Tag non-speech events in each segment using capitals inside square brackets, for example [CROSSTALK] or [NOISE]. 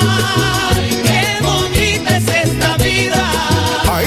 qué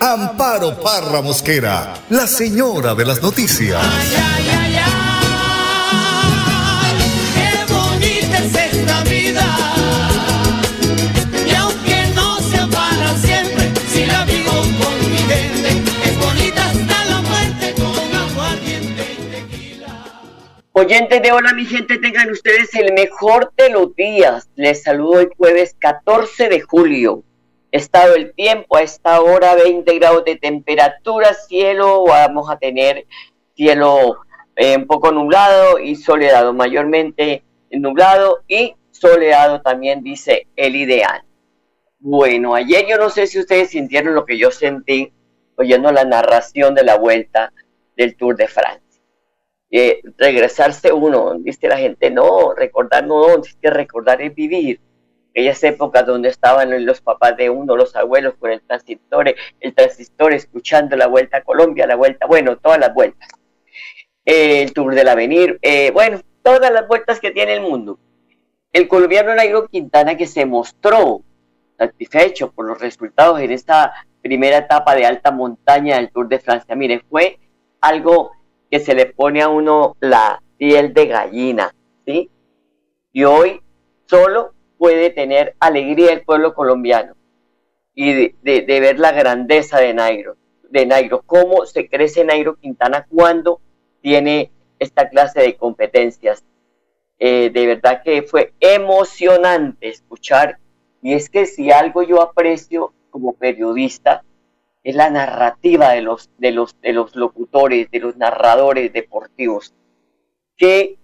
Amparo Parra Mosquera, la señora de las noticias. Ay, ay, ay, ay, qué bonita es esta vida. Y aunque no sea para siempre, si la vivo con mi gente, es bonita hasta la muerte con aguardiente y tequila. Oyentes de Hola mi gente, tengan ustedes el mejor de los días. Les saludo hoy jueves 14 de julio. Estado del tiempo, a esta hora 20 grados de temperatura, cielo, vamos a tener cielo eh, un poco nublado y soleado, mayormente nublado y soleado también dice el ideal. Bueno, ayer yo no sé si ustedes sintieron lo que yo sentí oyendo la narración de la vuelta del Tour de Francia eh, regresarse uno, dice la gente, no, recordar no, es que recordar es vivir. Aquellas épocas donde estaban los papás de uno, los abuelos con el transistor, el transistor escuchando la vuelta a Colombia, la vuelta, bueno, todas las vueltas. Eh, el Tour del Avenir, eh, bueno, todas las vueltas que tiene el mundo. El colombiano Nairo Quintana que se mostró satisfecho por los resultados en esta primera etapa de alta montaña del Tour de Francia. Mire, fue algo que se le pone a uno la piel de gallina, ¿sí? Y hoy solo puede tener alegría el pueblo colombiano y de, ver la grandeza de Nairo, de Nairo, cómo se crece Nairo Quintana cuando tiene esta clase de competencias. Eh, de verdad que fue emocionante escuchar, y es que si algo yo aprecio como periodista, es la narrativa de los, de los, de los locutores, de los narradores deportivos, que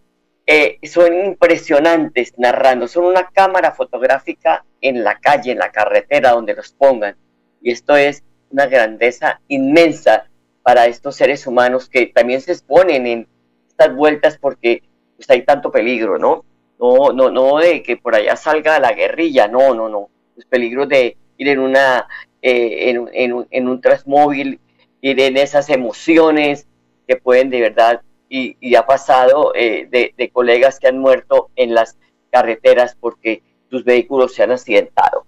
eh, son impresionantes narrando, son una cámara fotográfica en la calle, en la carretera, donde los pongan. Y esto es una grandeza inmensa para estos seres humanos que también se exponen en estas vueltas porque pues, hay tanto peligro, ¿no? No, no, no de que por allá salga la guerrilla, no, no, no. Los peligros de ir en una eh, en, en en un transmóvil, ir en esas emociones que pueden de verdad, y, ha pasado eh, de, de colegas que han muerto en las carreteras porque sus vehículos se han accidentado.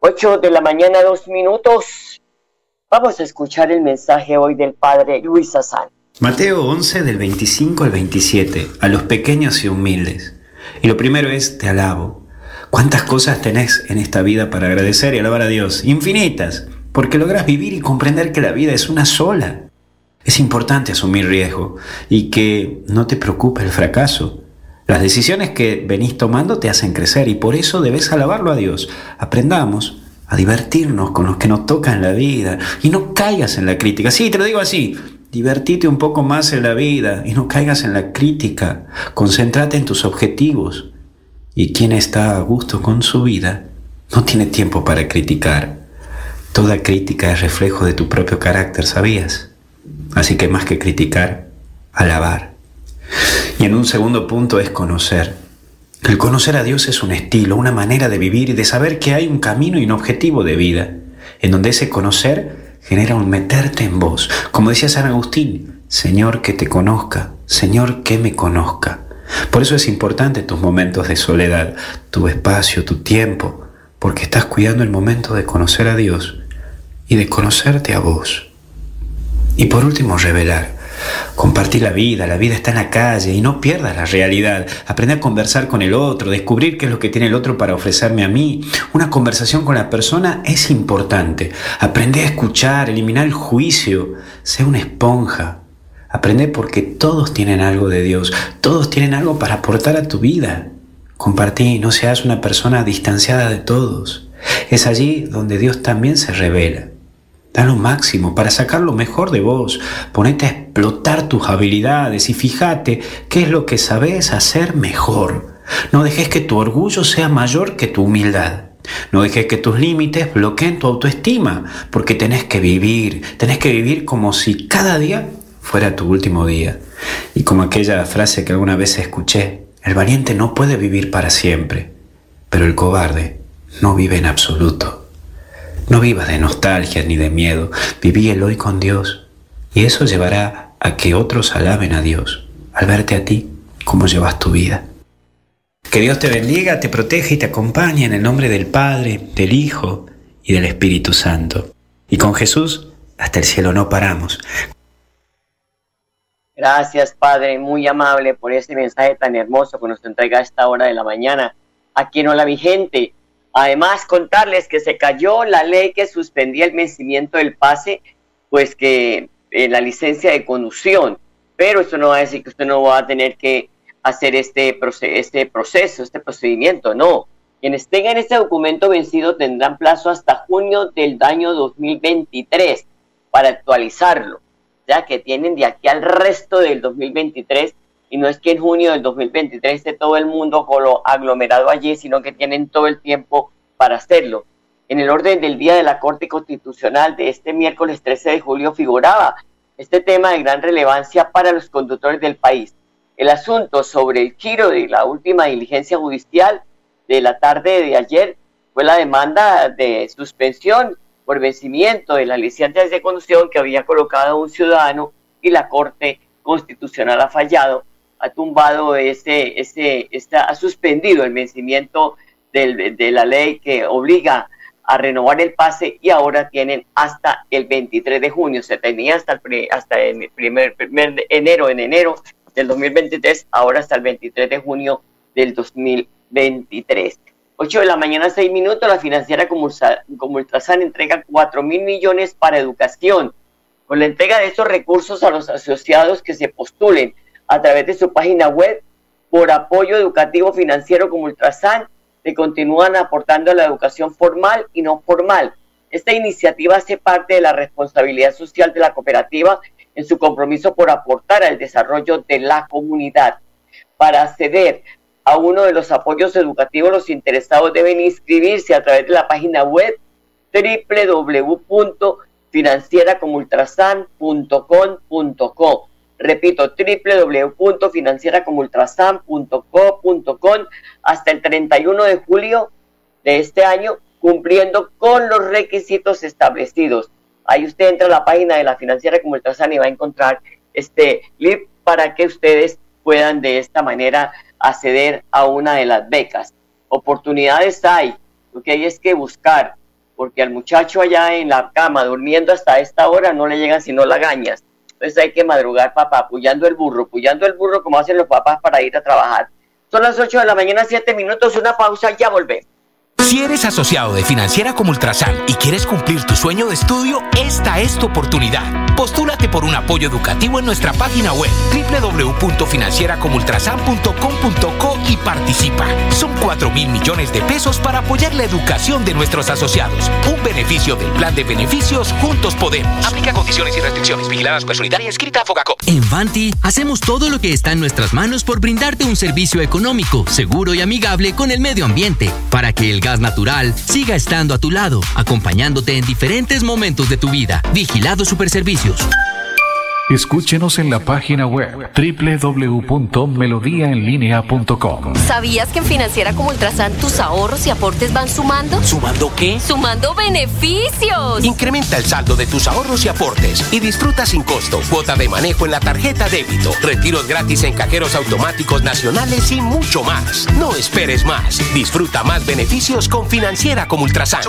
8 de la mañana, dos minutos. Vamos a escuchar el mensaje hoy del padre Luis Azán. Mateo 11 del 25 al 27, a los pequeños y humildes. Y lo primero es, te alabo. ¿Cuántas cosas tenés en esta vida para agradecer y alabar a Dios? Infinitas, porque logras vivir y comprender que la vida es una sola. Es importante asumir riesgo y que no te preocupe el fracaso. Las decisiones que venís tomando te hacen crecer y por eso debes alabarlo a Dios. Aprendamos a divertirnos con los que nos tocan la vida y no caigas en la crítica. Sí, te lo digo así, divertite un poco más en la vida y no caigas en la crítica. Concéntrate en tus objetivos. Y quien está a gusto con su vida no tiene tiempo para criticar. Toda crítica es reflejo de tu propio carácter, ¿sabías? Así que más que criticar, alabar. Y en un segundo punto es conocer. El conocer a Dios es un estilo, una manera de vivir y de saber que hay un camino y un objetivo de vida, en donde ese conocer genera un meterte en vos. Como decía San Agustín, Señor que te conozca, Señor que me conozca. Por eso es importante tus momentos de soledad, tu espacio, tu tiempo, porque estás cuidando el momento de conocer a Dios y de conocerte a vos. Y por último, revelar. Compartir la vida, la vida está en la calle y no pierdas la realidad. Aprender a conversar con el otro, descubrir qué es lo que tiene el otro para ofrecerme a mí. Una conversación con la persona es importante. Aprender a escuchar, eliminar el juicio, ser una esponja. Aprender porque todos tienen algo de Dios, todos tienen algo para aportar a tu vida. Compartí, no seas una persona distanciada de todos. Es allí donde Dios también se revela. Da lo máximo para sacar lo mejor de vos. Ponete a explotar tus habilidades y fíjate qué es lo que sabes hacer mejor. No dejes que tu orgullo sea mayor que tu humildad. No dejes que tus límites bloqueen tu autoestima, porque tenés que vivir, tenés que vivir como si cada día fuera tu último día. Y como aquella frase que alguna vez escuché, el valiente no puede vivir para siempre, pero el cobarde no vive en absoluto. No vivas de nostalgia ni de miedo, viví el hoy con Dios, y eso llevará a que otros alaben a Dios al verte a ti cómo llevas tu vida. Que Dios te bendiga, te proteja y te acompañe en el nombre del Padre, del Hijo y del Espíritu Santo. Y con Jesús hasta el cielo no paramos. Gracias, Padre, muy amable por este mensaje tan hermoso que nos entrega a esta hora de la mañana. Aquí no la vigente. Además, contarles que se cayó la ley que suspendía el vencimiento del pase, pues que eh, la licencia de conducción. Pero eso no va a decir que usted no va a tener que hacer este, este proceso, este procedimiento, no. Quienes tengan este documento vencido tendrán plazo hasta junio del año 2023 para actualizarlo, ya que tienen de aquí al resto del 2023 y no es que en junio del 2023 esté todo el mundo aglomerado allí, sino que tienen todo el tiempo para hacerlo. En el orden del día de la Corte Constitucional de este miércoles 13 de julio figuraba este tema de gran relevancia para los conductores del país el asunto sobre el giro de la última diligencia judicial de la tarde de ayer fue la demanda de suspensión por vencimiento de la licencia de conducción que había colocado un ciudadano y la Corte Constitucional ha fallado, ha tumbado ese, ese, está, ha suspendido el vencimiento de la ley que obliga a renovar el pase y ahora tienen hasta el 23 de junio, se tenía hasta el, hasta el primer, primer enero, en enero del 2023, ahora hasta el 23 de junio del 2023. 8 de la mañana, 6 minutos, la financiera como, como Ultrasan entrega 4 mil millones para educación. Con la entrega de estos recursos a los asociados que se postulen a través de su página web por apoyo educativo financiero como Ultrasan, se continúan aportando a la educación formal y no formal. Esta iniciativa hace parte de la responsabilidad social de la cooperativa en su compromiso por aportar al desarrollo de la comunidad. Para acceder a uno de los apoyos educativos, los interesados deben inscribirse a través de la página web www.financieracomultrasan.com.co. Repito, www.financieracomultrasan.co.com hasta el 31 de julio de este año, cumpliendo con los requisitos establecidos. Ahí usted entra a la página de la financiera como Ultrasan y va a encontrar este link para que ustedes puedan de esta manera acceder a una de las becas. Oportunidades hay, lo que hay es que buscar, porque al muchacho allá en la cama durmiendo hasta esta hora no le llegan sino lagañas. Entonces hay que madrugar, papá, apoyando el burro, apoyando el burro como hacen los papás para ir a trabajar. Son las 8 de la mañana, 7 minutos, una pausa, ya volvemos. Si eres asociado de Financiera como Ultrasan y quieres cumplir tu sueño de estudio, esta es tu oportunidad. Postúlate por un apoyo educativo en nuestra página web www.financieracomultrasan.com.co y participa. Son 4 mil millones de pesos para apoyar la educación de nuestros asociados. Un beneficio del plan de beneficios Juntos Podemos. Aplica condiciones y restricciones. Vigiladas por Solidaria escrita a Fogaco. En Vanti hacemos todo lo que está en nuestras manos por brindarte un servicio económico, seguro y amigable con el medio ambiente, para que el natural siga estando a tu lado, acompañándote en diferentes momentos de tu vida. Vigilado Superservicios. Escúchenos en la página web www.melodiaenlinea.com. ¿Sabías que en Financiera como Ultrasan tus ahorros y aportes van sumando? ¿Sumando qué? ¡Sumando beneficios! Incrementa el saldo de tus ahorros y aportes y disfruta sin costo cuota de manejo en la tarjeta débito, retiros gratis en cajeros automáticos nacionales y mucho más. No esperes más. Disfruta más beneficios con Financiera como Ultrasan.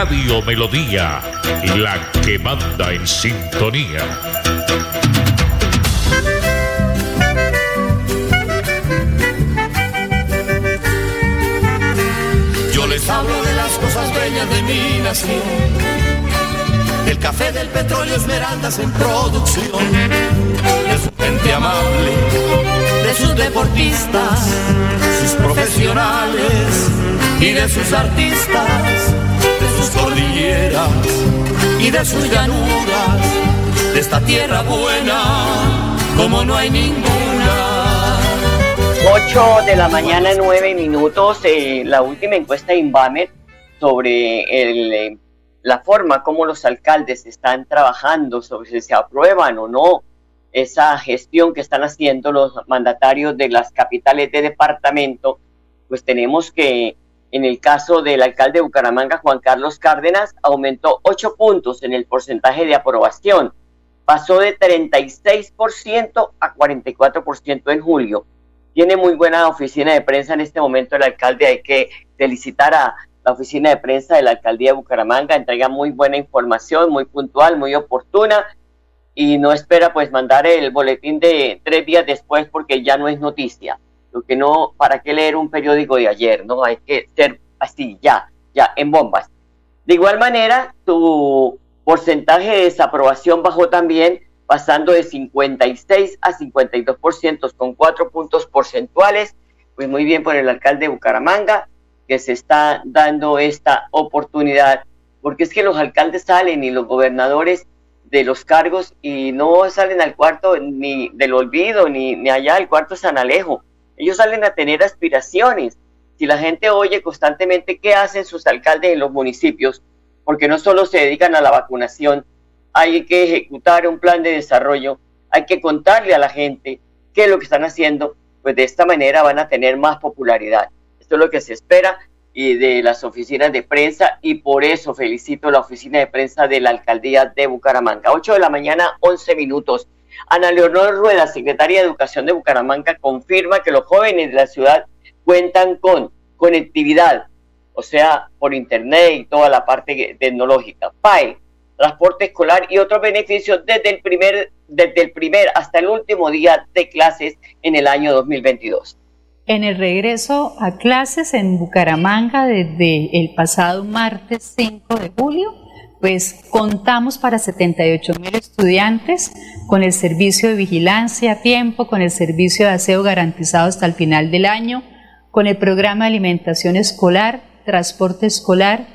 Radio Melodía, la que manda en sintonía. Yo les hablo de las cosas bellas de mi nación. Del café, del petróleo, esmeraldas en producción. De su gente amable, de sus deportistas, sus profesionales y de sus artistas sus cordilleras y de sus llanuras, de esta tierra buena, como no hay ninguna. 8 de la mañana, 9 minutos. Eh, la última encuesta de Inbamer sobre el, eh, la forma como los alcaldes están trabajando, sobre si se aprueban o no esa gestión que están haciendo los mandatarios de las capitales de departamento, pues tenemos que en el caso del alcalde de Bucaramanga, Juan Carlos Cárdenas, aumentó 8 puntos en el porcentaje de aprobación. Pasó de 36% a 44% en julio. Tiene muy buena oficina de prensa en este momento el alcalde. Hay que felicitar a la oficina de prensa de la alcaldía de Bucaramanga. Entrega muy buena información, muy puntual, muy oportuna y no espera pues mandar el boletín de tres días después porque ya no es noticia. Lo que no, ¿para qué leer un periódico de ayer? No, hay que ser así, ya, ya, en bombas. De igual manera, tu porcentaje de desaprobación bajó también, pasando de 56 a 52% con cuatro puntos porcentuales. Pues muy bien por el alcalde de Bucaramanga, que se está dando esta oportunidad, porque es que los alcaldes salen y los gobernadores de los cargos y no salen al cuarto ni del olvido, ni, ni allá al cuarto San Alejo. Ellos salen a tener aspiraciones. Si la gente oye constantemente qué hacen sus alcaldes en los municipios, porque no solo se dedican a la vacunación, hay que ejecutar un plan de desarrollo, hay que contarle a la gente qué es lo que están haciendo, pues de esta manera van a tener más popularidad. Esto es lo que se espera y de las oficinas de prensa y por eso felicito la oficina de prensa de la alcaldía de Bucaramanga. 8 de la mañana, 11 minutos. Ana Leonor Rueda, secretaria de Educación de Bucaramanga, confirma que los jóvenes de la ciudad cuentan con conectividad, o sea, por internet y toda la parte tecnológica. PAE, transporte escolar y otros beneficios desde el primer desde el primer hasta el último día de clases en el año 2022 en el regreso a clases en Bucaramanga desde el pasado martes 5 de julio, pues contamos para 78 mil estudiantes con el servicio de vigilancia a tiempo, con el servicio de aseo garantizado hasta el final del año, con el programa de alimentación escolar, transporte escolar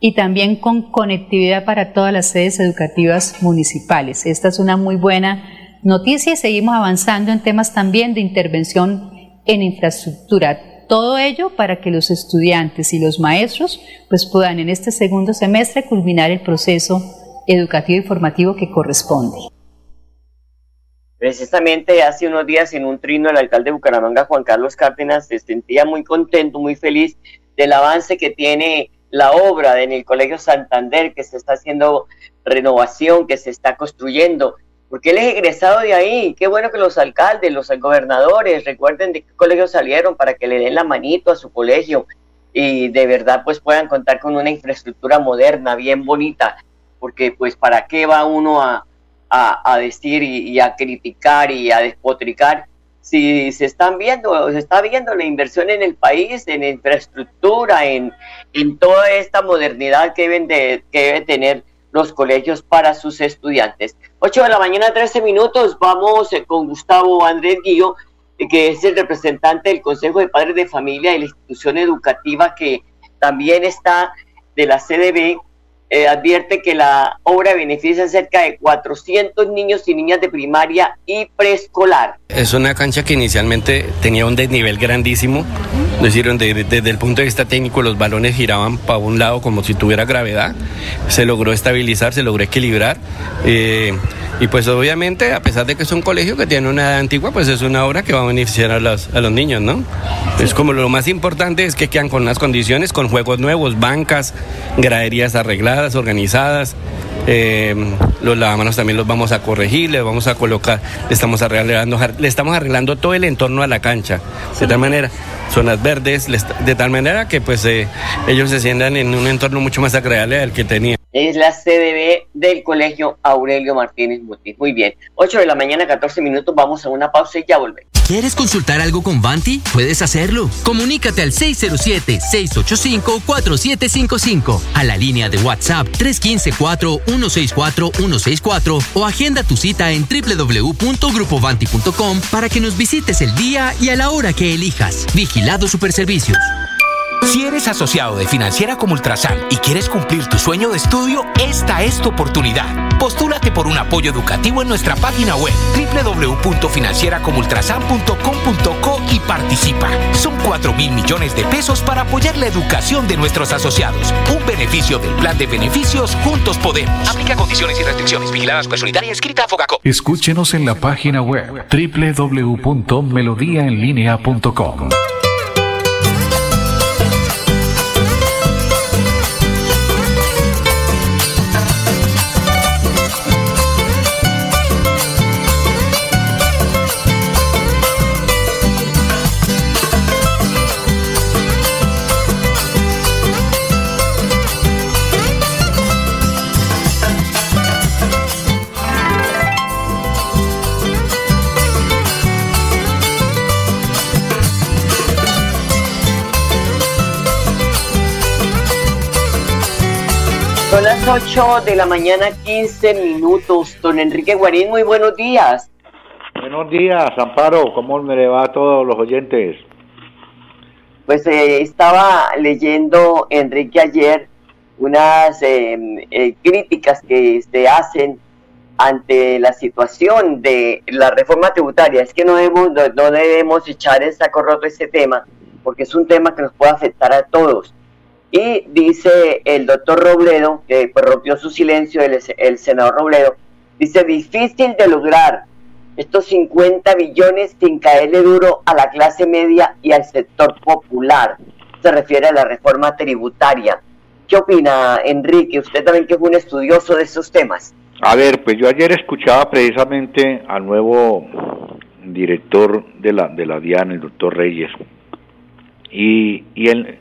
y también con conectividad para todas las sedes educativas municipales. Esta es una muy buena noticia y seguimos avanzando en temas también de intervención en infraestructura. Todo ello para que los estudiantes y los maestros pues puedan en este segundo semestre culminar el proceso educativo y formativo que corresponde. Precisamente hace unos días en un trino el alcalde de Bucaramanga, Juan Carlos Cárdenas, se sentía muy contento, muy feliz del avance que tiene la obra en el Colegio Santander, que se está haciendo renovación, que se está construyendo porque él es egresado de ahí. Qué bueno que los alcaldes, los gobernadores recuerden de qué colegio salieron para que le den la manito a su colegio y de verdad pues puedan contar con una infraestructura moderna, bien bonita, porque pues para qué va uno a, decir y, a criticar y a despotricar si se están viendo, se está viendo la inversión en el país, en infraestructura, en, en toda esta modernidad que deben de, que debe tener los colegios para sus estudiantes. 8 de la mañana, 13 minutos, vamos eh, con Gustavo Andrés Guillo, eh, que es el representante del Consejo de Padres de Familia y la institución educativa que también está de la CDB eh, advierte que la obra beneficia a cerca de 400 niños y niñas de primaria y preescolar. Es una cancha que inicialmente tenía un desnivel grandísimo, es decir, desde el punto de vista técnico los balones giraban para un lado como si tuviera gravedad, se logró estabilizar, se logró equilibrar. Eh, y pues obviamente, a pesar de que es un colegio que tiene una edad antigua, pues es una obra que va a beneficiar a los, a los niños, ¿no? Es como lo más importante es que quedan con unas condiciones, con juegos nuevos, bancas, graderías arregladas, organizadas. Eh, los lavamanos también los vamos a corregir, le vamos a colocar, le estamos arreglando, le estamos arreglando todo el entorno a la cancha. De tal manera, zonas verdes, de tal manera que pues eh, ellos se sientan en un entorno mucho más agradable al que tenían es la CDB del Colegio Aurelio Martínez Mutis. Muy bien, 8 de la mañana, 14 minutos, vamos a una pausa y ya volvemos. ¿Quieres consultar algo con Vanti? Puedes hacerlo. Comunícate al 607-685-4755, a la línea de WhatsApp 315-4164-164 o agenda tu cita en www.grupovanti.com para que nos visites el día y a la hora que elijas. Vigilado Superservicios. Si eres asociado de Financiera como Ultrasan y quieres cumplir tu sueño de estudio, esta es tu oportunidad. Postúlate por un apoyo educativo en nuestra página web www.financieracomultrasan.com.co y participa. Son 4 mil millones de pesos para apoyar la educación de nuestros asociados. Un beneficio del plan de beneficios Juntos Podemos. Aplica condiciones y restricciones. Vigiladas Personalidad y escrita a Focaco. Escúchenos en la página web www.melodiaenlinea.com. las 8 de la mañana, 15 minutos. Don Enrique Guarín, muy buenos días. Buenos días, Amparo. ¿Cómo me le va a todos los oyentes? Pues eh, estaba leyendo, Enrique, ayer unas em, eh, críticas que se hacen ante la situación de la reforma tributaria. Es que no debemos, no, no debemos echar en saco roto ese tema, porque es un tema que nos puede afectar a todos. Y dice el doctor Robledo, que pues, rompió su silencio, el, el senador Robledo, dice, difícil de lograr estos 50 billones sin caerle duro a la clase media y al sector popular. Se refiere a la reforma tributaria. ¿Qué opina, Enrique? Usted también que es un estudioso de esos temas. A ver, pues yo ayer escuchaba precisamente al nuevo director de la, de la DIAN, el doctor Reyes, y, y él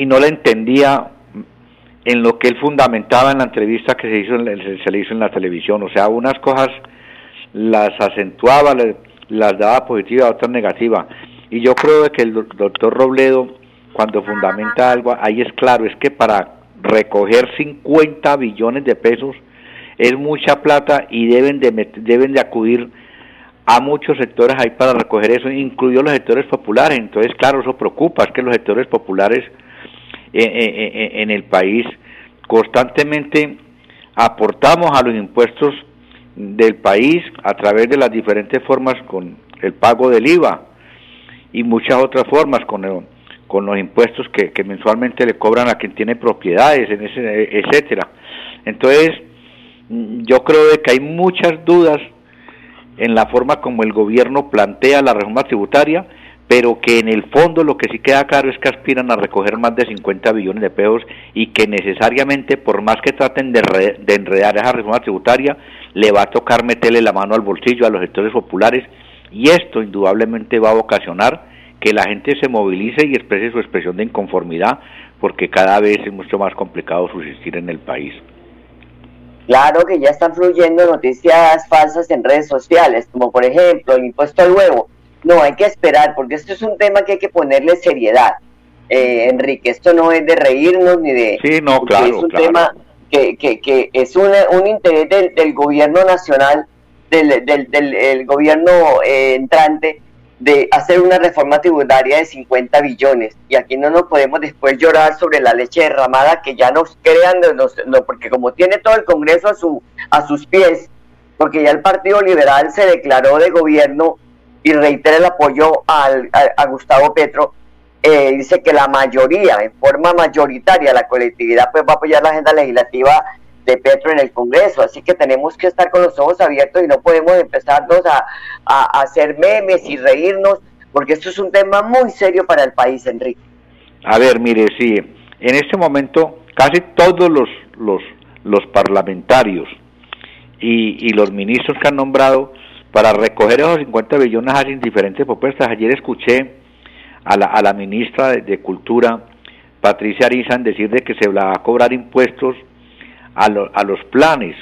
y no le entendía en lo que él fundamentaba en la entrevista que se hizo se le hizo en la televisión, o sea, unas cosas las acentuaba, las daba positiva, otras negativa. Y yo creo que el doctor Robledo, cuando fundamenta algo, ahí es claro, es que para recoger 50 billones de pesos es mucha plata y deben de, deben de acudir a muchos sectores ahí para recoger eso, incluidos los sectores populares. Entonces, claro, eso preocupa, es que los sectores populares en el país constantemente aportamos a los impuestos del país a través de las diferentes formas con el pago del IVA y muchas otras formas con, con los impuestos que, mensualmente le cobran a quien tiene propiedades, en ese, etcétera. Entonces, yo creo que hay muchas dudas en la forma como el gobierno plantea la reforma tributaria pero que en el fondo lo que sí queda claro es que aspiran a recoger más de 50 billones de pesos y que necesariamente, por más que traten de, de enredar esa reforma tributaria, le va a tocar meterle la mano al bolsillo a los sectores populares y esto indudablemente va a ocasionar que la gente se movilice y exprese su expresión de inconformidad porque cada vez es mucho más complicado subsistir en el país. Claro que ya están fluyendo noticias falsas en redes sociales, como por ejemplo el impuesto al huevo no, hay que esperar, porque esto es un tema que hay que ponerle seriedad. Eh, Enrique, esto no es de reírnos ni de... Sí, no, claro. Es un tema que, que, que es un, un interés del, del, gobierno nacional, del, del, del gobierno eh, entrante, de hacer una reforma tributaria de 50 billones. Y aquí no nos podemos después llorar sobre la leche derramada, que ya nos crean, no, porque como tiene todo el Congreso a, su, a sus pies, porque ya el Partido Liberal se declaró de gobierno y reitera el apoyo al, a, a, Gustavo Petro, eh, dice que la mayoría, en forma mayoritaria, la colectividad pues va a apoyar la agenda legislativa de Petro en el Congreso, así que tenemos que estar con los ojos abiertos y no podemos empezarnos a, a, a hacer memes y reírnos, porque esto es un tema muy serio para el país, Enrique. A ver, mire, sí, en este momento casi todos los, los, los parlamentarios y, y los ministros que han nombrado para recoger esos 50 billones hacen diferentes propuestas. Ayer escuché a la, a la ministra de, Cultura, Patricia Arizan, decir de que se va a cobrar impuestos a, lo, a los planes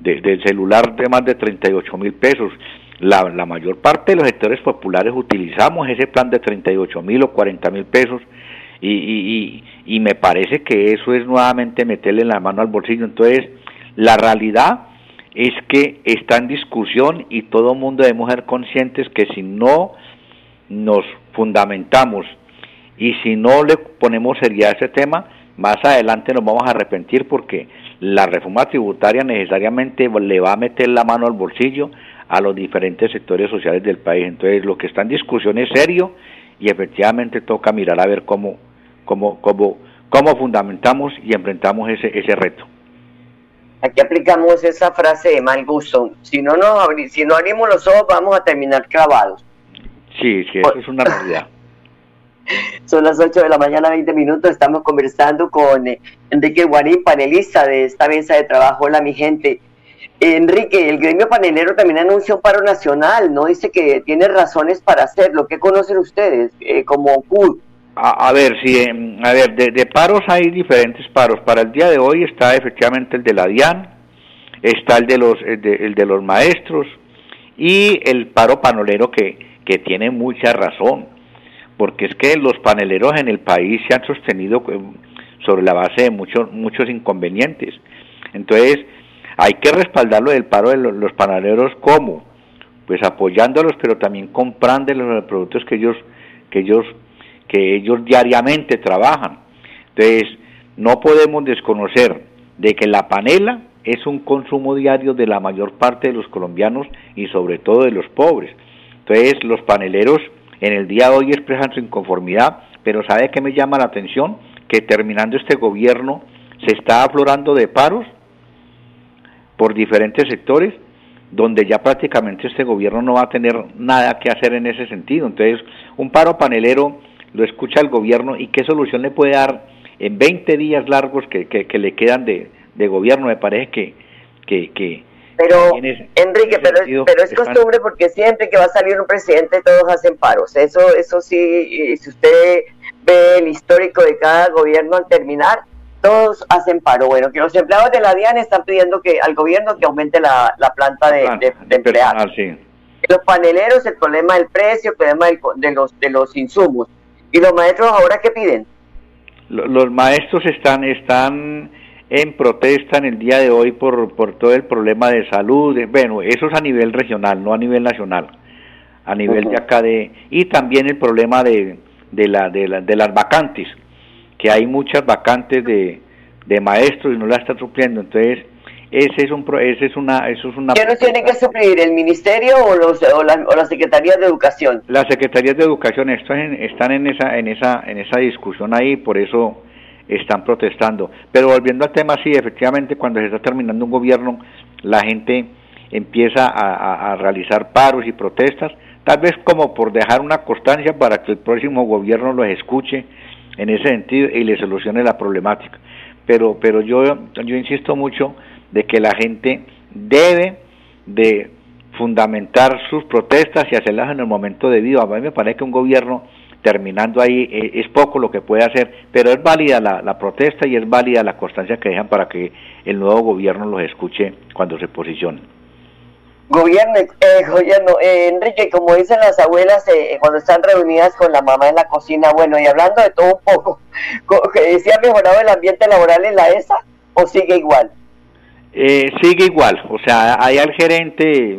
de, del celular de más de 38 mil pesos. La, la, mayor parte de los sectores populares utilizamos ese plan de 38 mil o 40 mil pesos y, y, y, y me parece que eso es nuevamente meterle la mano al bolsillo. Entonces, la realidad es que está en discusión y todo mundo debemos ser conscientes que si no nos fundamentamos y si no le ponemos seriedad a ese tema, más adelante nos vamos a arrepentir porque la reforma tributaria necesariamente le va a meter la mano al bolsillo a los diferentes sectores sociales del país. Entonces, lo que está en discusión es serio y efectivamente toca mirar a ver cómo, cómo, cómo, cómo fundamentamos y enfrentamos ese, ese reto. Aquí aplicamos esa frase de mal gusto. Si no, nos si no abrimos los ojos, vamos a terminar clavados. Sí, sí, eso es una realidad. [LAUGHS] Son las 8 de la mañana, 20 minutos. Estamos conversando con eh, Enrique Guarín, panelista de esta mesa de trabajo. Hola, mi gente. Enrique, el gremio panelero también anuncia un paro nacional, ¿no? Dice que tiene razones para hacerlo. ¿Qué conocen ustedes eh, como CUD? A, ver, sí, em, a ver, de, paros hay diferentes paros. Para el día de hoy está efectivamente el de la DIAN, está el de los, el de, los maestros y el paro panelero que, que tiene mucha razón porque es que los paneleros en el país se han sostenido eh, sobre la base de muchos muchos inconvenientes. Entonces, hay que respaldarlo del paro de los paneleros como pues apoyándolos, pero también comprando los productos que ellos que ellos que ellos diariamente trabajan. Entonces, no podemos desconocer de que la panela es un consumo diario de la mayor parte de los colombianos y sobre todo de los pobres. Entonces, los paneleros en el día de hoy expresan su inconformidad, pero ¿sabe qué me llama la atención? Que terminando este gobierno se está aflorando de paros por diferentes sectores, donde ya prácticamente este gobierno no va a tener nada que hacer en ese sentido. Entonces, un paro panelero lo escucha el gobierno y qué solución le puede dar en 20 días largos que, que, le quedan de, de, gobierno. Me parece que, que, que, pero, Enrique, pero, pero es costumbre porque siempre que va a salir un presidente todos hacen paros. Eso, eso sí, si usted ve el histórico de cada gobierno al terminar, todos hacen paro. Bueno, que los empleados de la DIAN están pidiendo que al gobierno que aumente la, planta de, empleados. Los paneleros, el problema del precio, el problema de, los, de los insumos. ¿Y los maestros ahora qué piden? Los maestros están, están en protesta en el día de hoy por, por todo el problema de salud. Bueno, eso es a nivel regional, no a nivel nacional, a nivel de acá de... Y también el problema de, de, la, de, la, de las vacantes, que hay muchas vacantes de, de maestros y no la están supliendo. Entonces, ese es un ese es una eso es una ¿Qué nos tiene que suplir el ministerio o los o, la, o las secretarías de educación? Las secretarías de educación están están en esa en esa en esa discusión ahí, por eso están protestando. Pero volviendo al tema, sí, efectivamente, cuando se está terminando un gobierno, la gente empieza a, realizar paros y protestas, tal vez como por dejar una constancia para que el próximo gobierno los escuche en ese sentido y le solucione la problemática. Pero, pero yo, yo insisto mucho de que la gente debe de fundamentar sus protestas y hacerlas en el momento debido. A mí me parece que un gobierno terminando ahí eh, es poco lo que puede hacer, pero es válida la, protesta y es válida la constancia que dejan para que el nuevo gobierno los escuche cuando se posicionen. Gobierno, eh, gobierno eh, Enrique, como dicen las abuelas eh, cuando están reunidas con la mamá en la cocina, bueno, y hablando de todo un poco, [LAUGHS] ¿se ha mejorado el ambiente laboral en la ESA o sigue igual? Sigue igual, o sea, hay al gerente,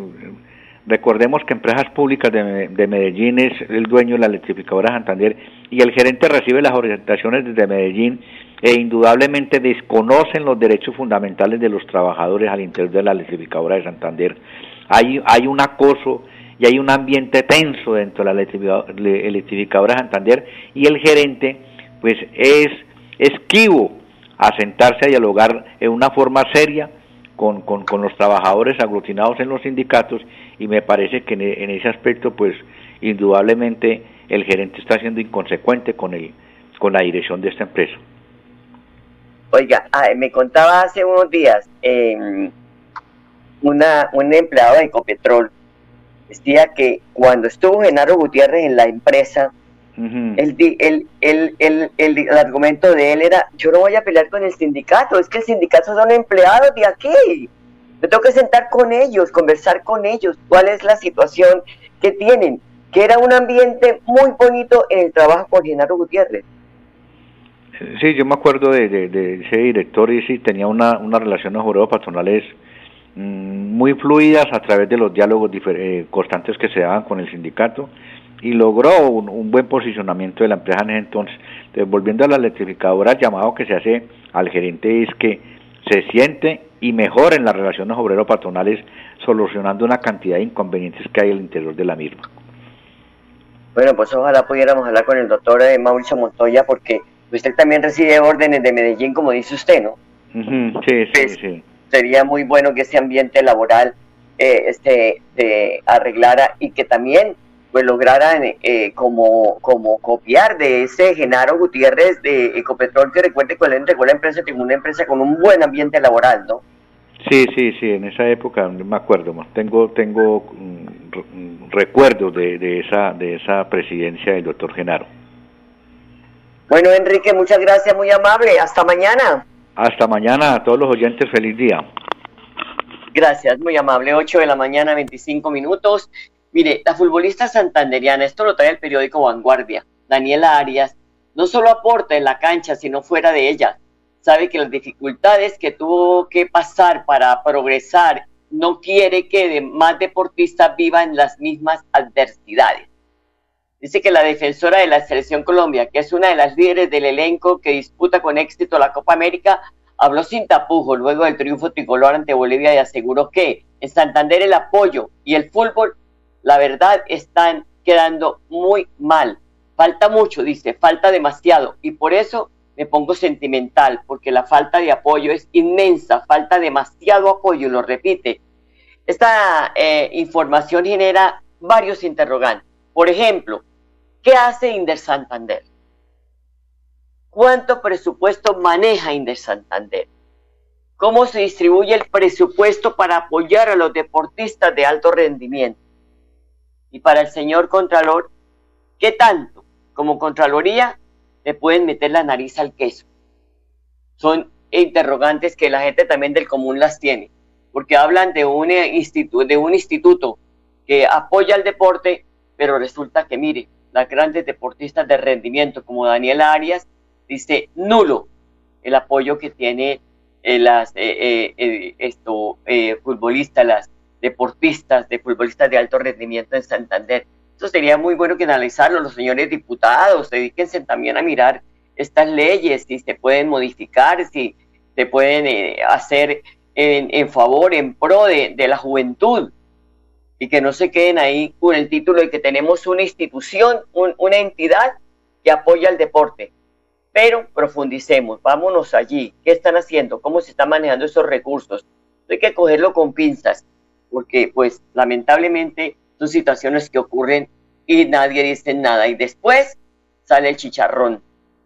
Recordemos que Empresas Públicas de, Medellín es el dueño de la electrificadora Santander y el gerente recibe las orientaciones desde Medellín e indudablemente desconocen los derechos fundamentales de los trabajadores al interior de la electrificadora de Santander. Hay, hay un acoso y hay un ambiente tenso dentro de la electrificadora de Santander y el gerente pues es esquivo a sentarse a dialogar en una forma seria con, con, los trabajadores aglutinados en los sindicatos y me parece que en, ese aspecto pues indudablemente el gerente está siendo inconsecuente con el con la dirección de esta empresa. Oiga, me contaba hace unos días eh, una, un empleado de Ecopetrol decía que cuando estuvo Genaro Gutiérrez en la empresa, el, el, el, el, el, argumento de él era, yo no voy a pelear con el sindicato, es que el sindicato son empleados de aquí, me tengo que sentar con ellos, conversar con ellos, cuál es la situación que tienen, que era un ambiente muy bonito en el trabajo con Genaro Gutiérrez. Sí, yo me acuerdo de, ese director y sí, tenía una, una relación de patronales mm, muy fluidas a través de los diálogos eh, constantes que se daban con el sindicato y logró un, buen posicionamiento de la empresa en ese entonces. entonces. Volviendo a la electrificadora, el llamado que se hace al gerente es que se siente y mejoren las relaciones obrero-patronales solucionando una cantidad de inconvenientes que hay al interior de la misma. Bueno, pues ojalá pudiéramos hablar con el doctor eh, Mauricio Montoya porque usted también recibe órdenes de Medellín, como dice usted, ¿no? sí, sí, pues, sí. Sería muy bueno que ese ambiente laboral eh, este, de arreglara y que también pues lograran eh, como, como copiar de ese Genaro Gutiérrez de Ecopetrol, que recuerde que la empresa tiene una empresa con un buen ambiente laboral, ¿no? Sí, sí, sí, en esa época me acuerdo, tengo tengo mm, recuerdos de, de, esa de esa presidencia del doctor Genaro. Bueno, Enrique, muchas gracias, muy amable, hasta mañana. Hasta mañana a todos los oyentes, feliz día. Gracias, muy amable, 8 de la mañana, 25 minutos. Mire, la futbolista santanderiana, esto lo trae el periódico Vanguardia, Daniela Arias, no solo aporta en la cancha, sino fuera de ella. Sabe que las dificultades que tuvo que pasar para progresar no quiere que más deportistas vivan las mismas adversidades. Dice que la defensora de la Selección Colombia, que es una de las líderes del elenco que disputa con éxito la Copa América, habló sin tapujos luego del triunfo tricolor ante Bolivia y aseguró que en Santander el apoyo y el fútbol la verdad están quedando muy mal. Falta mucho, dice, falta demasiado. Y por eso me pongo sentimental, porque la falta de apoyo es inmensa, falta demasiado apoyo, lo repite. Esta eh, información genera varios interrogantes. Por ejemplo, ¿qué hace Inder Santander? ¿Cuánto presupuesto maneja Inder Santander? ¿Cómo se distribuye el presupuesto para apoyar a los deportistas de alto rendimiento? Y para el señor Contralor, ¿qué tanto como Contraloría le pueden meter la nariz al queso? Son interrogantes que la gente también del común las tiene, porque hablan de un, instituto, de un instituto que apoya al deporte, pero resulta que, mire, las grandes deportistas de rendimiento como Daniela Arias dice nulo el apoyo que tiene eh, las eh, eh, futbolistas, las deportistas, de futbolistas de alto rendimiento en Santander. Eso sería muy bueno que analizarlo los señores diputados, dedíquense también a mirar estas leyes, si se pueden modificar, si se pueden eh, hacer en, favor, en pro de, la juventud, y que no se queden ahí con el título de que tenemos una institución, una entidad que apoya el deporte. Pero profundicemos, vámonos allí. ¿Qué están haciendo? ¿Cómo se están manejando esos recursos? Hay que cogerlo con pinzas porque pues lamentablemente son situaciones que ocurren y nadie dice nada. Y después sale el chicharrón.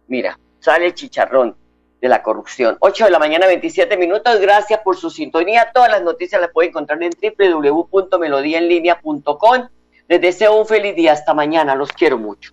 Mira, sale el chicharrón de la corrupción. 8 de la mañana, 27 minutos. Gracias por su sintonía. Todas las noticias las pueden encontrar en www.melodiaenlinea.com. Les deseo un feliz día. Hasta mañana. Los quiero mucho.